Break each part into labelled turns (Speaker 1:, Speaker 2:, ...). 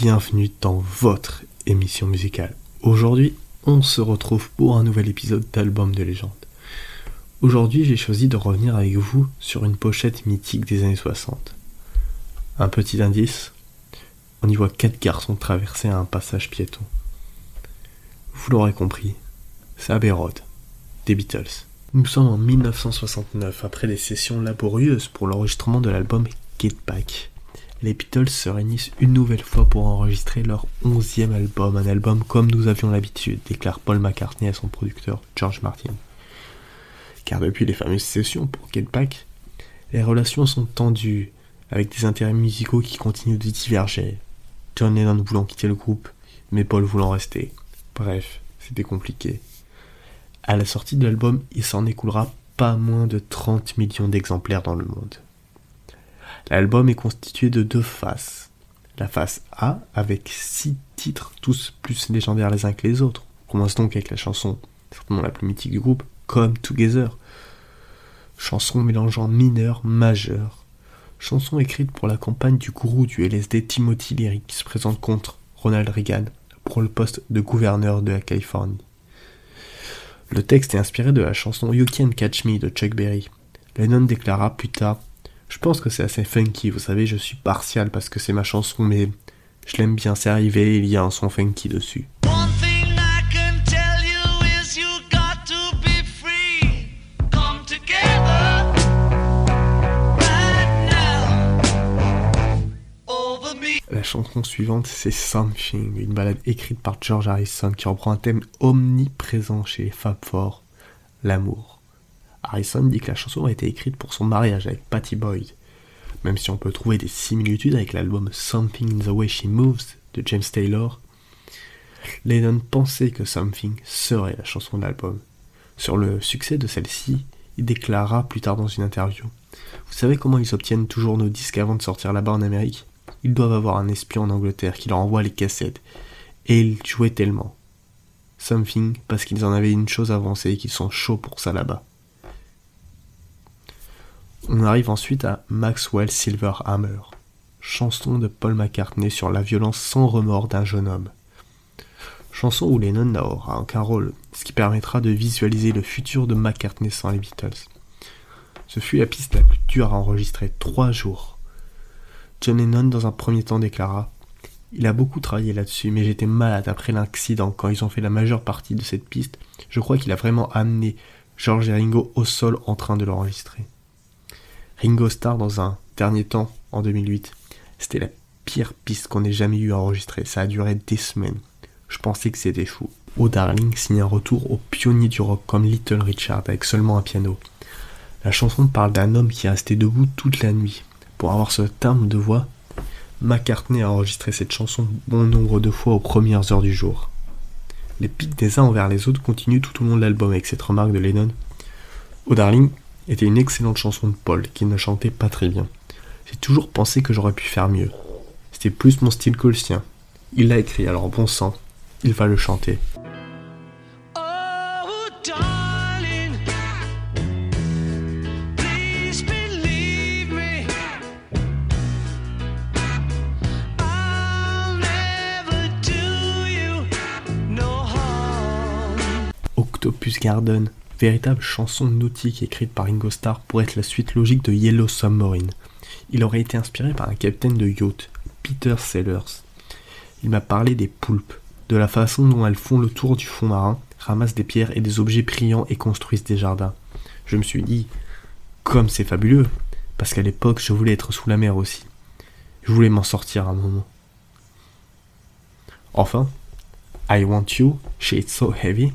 Speaker 1: bienvenue dans votre émission musicale. Aujourd'hui, on se retrouve pour un nouvel épisode d'Album de légende. Aujourd'hui, j'ai choisi de revenir avec vous sur une pochette mythique des années 60. Un petit indice, on y voit quatre garçons traverser un passage piéton. Vous l'aurez compris, c'est Abbey Road, des Beatles. Nous sommes en 1969, après des sessions laborieuses pour l'enregistrement de l'album Get Back les Beatles se réunissent une nouvelle fois pour enregistrer leur onzième album, un album comme nous avions l'habitude, déclare Paul McCartney à son producteur George Martin. Car depuis les fameuses sessions pour Get Back, les relations sont tendues, avec des intérêts musicaux qui continuent de diverger. John Lennon voulant quitter le groupe, mais Paul voulant rester. Bref, c'était compliqué. À la sortie de l'album, il s'en écoulera pas moins de 30 millions d'exemplaires dans le monde. L'album est constitué de deux faces. La face A, avec six titres, tous plus légendaires les uns que les autres. On commence donc avec la chanson, certainement la plus mythique du groupe, Come Together. Chanson mélangeant mineur, majeur. Chanson écrite pour la campagne du gourou du LSD Timothy Leary qui se présente contre Ronald Reagan pour le poste de gouverneur de la Californie. Le texte est inspiré de la chanson You Can Catch Me de Chuck Berry. Lennon déclara plus tard je pense que c'est assez funky, vous savez, je suis partial parce que c'est ma chanson, mais je l'aime bien, c'est arrivé, il y a un son funky dessus. La chanson suivante, c'est Something, une balade écrite par George Harrison qui reprend un thème omniprésent chez Fab Four, l'amour. Harrison dit que la chanson a été écrite pour son mariage avec Patty Boyd, même si on peut trouver des similitudes avec l'album Something in the Way She Moves de James Taylor. Lennon pensait que Something serait la chanson de l'album. Sur le succès de celle-ci, il déclara plus tard dans une interview Vous savez comment ils obtiennent toujours nos disques avant de sortir là-bas en Amérique? Ils doivent avoir un espion en Angleterre qui leur envoie les cassettes. Et ils jouaient tellement. Something parce qu'ils en avaient une chose avancée et qu'ils sont chauds pour ça là-bas. On arrive ensuite à Maxwell Silverhammer, chanson de Paul McCartney sur la violence sans remords d'un jeune homme. Chanson où Lennon n'aura aucun rôle, ce qui permettra de visualiser le futur de McCartney sans les Beatles. Ce fut la piste la plus dure à enregistrer, trois jours. John Lennon dans un premier temps déclara Il a beaucoup travaillé là-dessus, mais j'étais malade après l'accident quand ils ont fait la majeure partie de cette piste. Je crois qu'il a vraiment amené George et Ringo au sol en train de l'enregistrer. Ringo Starr dans un dernier temps en 2008. C'était la pire piste qu'on ait jamais eu à enregistrer. Ça a duré des semaines. Je pensais que c'était fou. Oh Darling signe un retour au pionnier du rock comme Little Richard avec seulement un piano. La chanson parle d'un homme qui est resté debout toute la nuit. Pour avoir ce terme de voix, McCartney a enregistré cette chanson bon nombre de fois aux premières heures du jour. Les pics des uns envers les autres continuent tout au long de l'album avec cette remarque de Lennon. Oh Darling était une excellente chanson de Paul, qui ne chantait pas très bien. J'ai toujours pensé que j'aurais pu faire mieux. C'était plus mon style que le sien. Il l'a écrit, alors bon sang, il va le chanter. Octopus Garden, véritable chanson nautique écrite par Ringo Starr pour être la suite logique de Yellow Submarine. Il aurait été inspiré par un capitaine de yacht, Peter Sellers. Il m'a parlé des poulpes, de la façon dont elles font le tour du fond marin, ramassent des pierres et des objets brillants et construisent des jardins. Je me suis dit, comme c'est fabuleux, parce qu'à l'époque je voulais être sous la mer aussi. Je voulais m'en sortir un moment. Enfin, I Want You, It's So Heavy,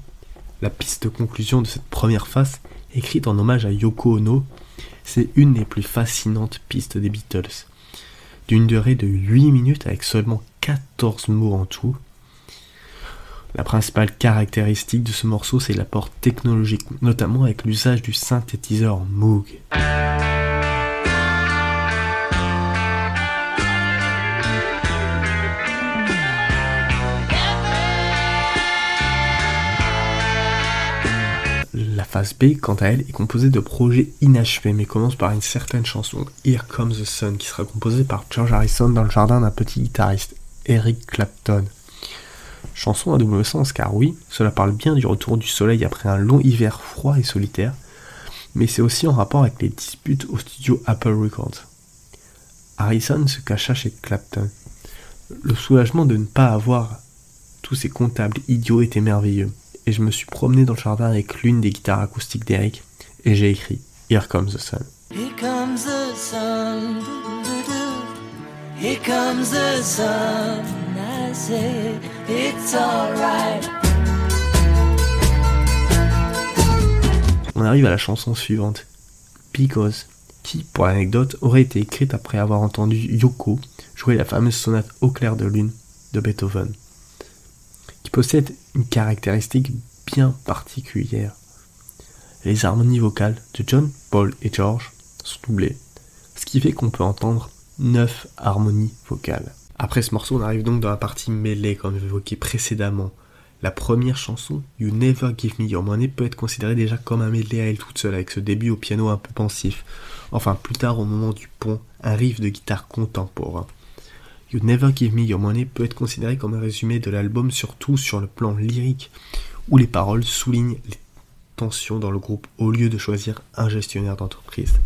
Speaker 1: la piste de conclusion de cette première phase, écrite en hommage à Yoko Ono, c'est une des plus fascinantes pistes des Beatles. D'une durée de 8 minutes avec seulement 14 mots en tout. La principale caractéristique de ce morceau, c'est l'apport technologique, notamment avec l'usage du synthétiseur Moog. Phase B, quant à elle, est composée de projets inachevés, mais commence par une certaine chanson, Here Comes the Sun, qui sera composée par George Harrison dans le jardin d'un petit guitariste, Eric Clapton. Chanson à double sens car oui, cela parle bien du retour du soleil après un long hiver froid et solitaire, mais c'est aussi en rapport avec les disputes au studio Apple Records. Harrison se cacha chez Clapton. Le soulagement de ne pas avoir tous ces comptables idiots était merveilleux, et je me suis promené dans le jardin avec l'une des guitares acoustiques d'Eric, et j'ai écrit Here Comes the Sun. Here comes the sun, Here comes the sun, I say it's alright. On arrive à la chanson suivante, Because, qui, pour l'anecdote, aurait été écrite après avoir entendu Yoko jouer la fameuse sonate au clair de lune de Beethoven, possède une caractéristique bien particulière. Les harmonies vocales de John, Paul et George sont doublées, ce qui fait qu'on peut entendre 9 harmonies vocales. Après ce morceau, on arrive donc dans la partie mêlée, comme évoqué précédemment. La première chanson, You Never Give Me Your Money, peut être considérée déjà comme un medley à elle toute seule, avec ce début au piano un peu pensif. Enfin, plus tard, au moment du pont, un riff de guitare contemporain. You Never Give Me Your Money peut être considéré comme un résumé de l'album, surtout sur le plan lyrique, où les paroles soulignent les tensions dans le groupe au lieu de choisir un gestionnaire d'entreprise.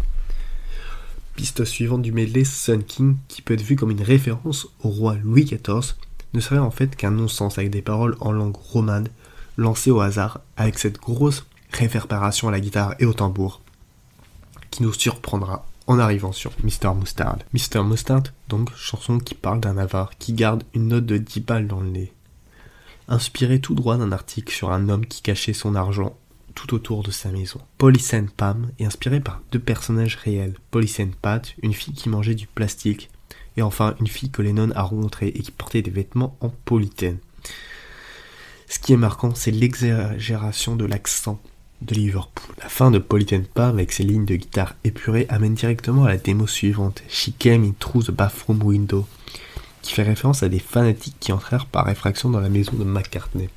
Speaker 1: Piste suivante du medley, Sun King, qui peut être vu comme une référence au roi Louis XIV, ne serait en fait qu'un non-sens avec des paroles en langue romane, lancées au hasard, avec cette grosse réverbération à la guitare et au tambour, qui nous surprendra en arrivant sur Mr. Mustard. Mr. Mustard, donc, chanson qui parle d'un avare qui garde une note de 10 balles dans le nez. Inspiré tout droit d'un article sur un homme qui cachait son argent tout autour de sa maison. Polycène Pam est inspiré par deux personnages réels. Polycène Pat, une fille qui mangeait du plastique, et enfin une fille que Lennon a rencontrée et qui portait des vêtements en polythène. Ce qui est marquant, c'est l'exagération de l'accent de Liverpool. La fin de Polythène Pam avec ses lignes de guitare épurées amène directement à la démo suivante, She Came in Through the Bathroom Window, qui fait référence à des fanatiques qui entrèrent par effraction dans la maison de McCartney.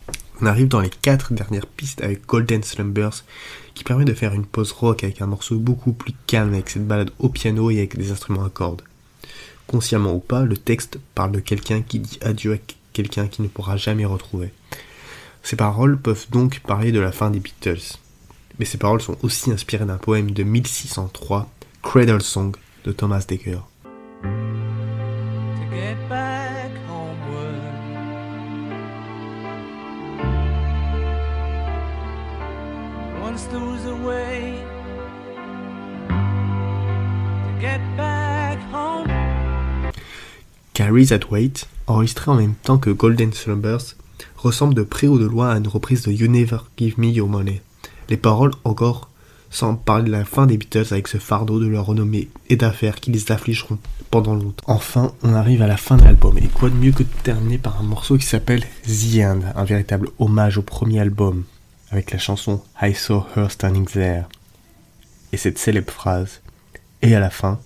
Speaker 1: On arrive dans les quatre dernières pistes avec Golden Slumbers, qui permet de faire une pause rock avec un morceau beaucoup plus calme avec cette balade au piano et avec des instruments à cordes. Consciemment ou pas, le texte parle de quelqu'un qui dit adieu à quelqu'un qui ne pourra jamais retrouver. Ces paroles peuvent donc parler de la fin des Beatles. Mais ces paroles sont aussi inspirées d'un poème de 1603, Cradle Song, de Thomas Dekker. Carry That Weight, enregistré en même temps que Golden Slumbers, ressemble de près ou de loin à une reprise de You Never Give Me Your Money. Les paroles encore semblent parler de la fin des Beatles avec ce fardeau de leur renommée et d'affaires qui les affligeront pendant longtemps. Enfin, on arrive à la fin de l'album, et quoi de mieux que de terminer par un morceau qui s'appelle The End, un véritable hommage au premier album, avec la chanson I Saw Her Standing There. Et cette célèbre phrase, et à la fin,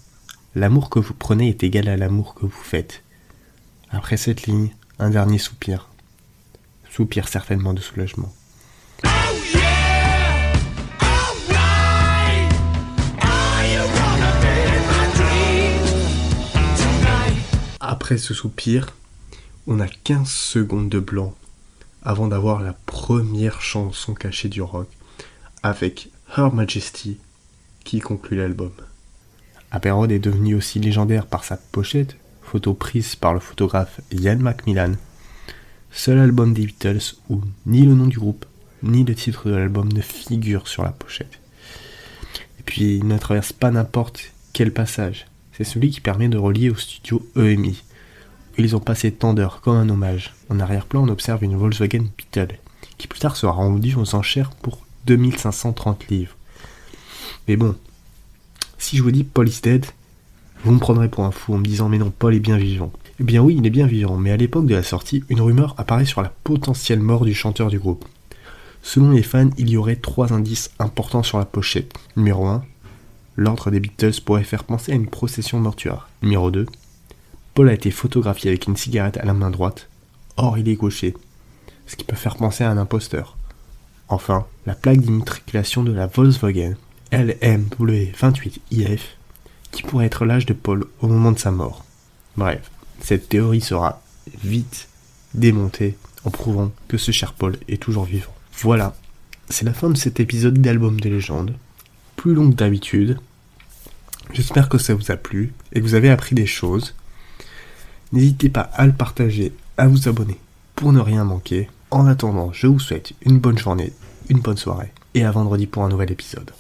Speaker 1: l'amour que vous prenez est égal à l'amour que vous faites. Après cette ligne, un dernier soupir. Soupir certainement de soulagement. Après ce soupir, on a 15 secondes de blanc avant d'avoir la première chanson cachée du rock avec Her Majesty qui conclut l'album. Abbey est devenu aussi légendaire par sa pochette photo prise par le photographe Ian Macmillan. Seul album des Beatles où ni le nom du groupe, ni le titre de l'album ne figurent sur la pochette. Et puis il ne traverse pas n'importe quel passage. C'est celui qui permet de relier au studio EMI. Ils ont passé tant d'heures comme un hommage. En arrière-plan, on observe une Volkswagen Beetle, qui plus tard sera rendue aux enchères pour 2530 livres. Mais bon, si je vous dis Paul is dead, vous me prendrez pour un fou en me disant mais non, Paul est bien vivant. Eh bien oui, il est bien vivant, mais à l'époque de la sortie, une rumeur apparaît sur la potentielle mort du chanteur du groupe. Selon les fans, il y aurait trois indices importants sur la pochette. Numéro 1, l'ordre des Beatles pourrait faire penser à une procession mortuaire. Numéro 2, Paul a été photographié avec une cigarette à la main droite, or il est gaucher, ce qui peut faire penser à un imposteur. Enfin, la plaque d'immatriculation de la Volkswagen LMW28IF qui pourrait être l'âge de Paul au moment de sa mort. Bref, cette théorie sera vite démonté en prouvant que ce cher Paul est toujours vivant. Voilà, c'est la fin de cet épisode d'Album de légende, plus long que d'habitude. J'espère que ça vous a plu et que vous avez appris des choses. N'hésitez pas à le partager, à vous abonner pour ne rien manquer. En attendant, je vous souhaite une bonne journée, une bonne soirée et à vendredi pour un nouvel épisode.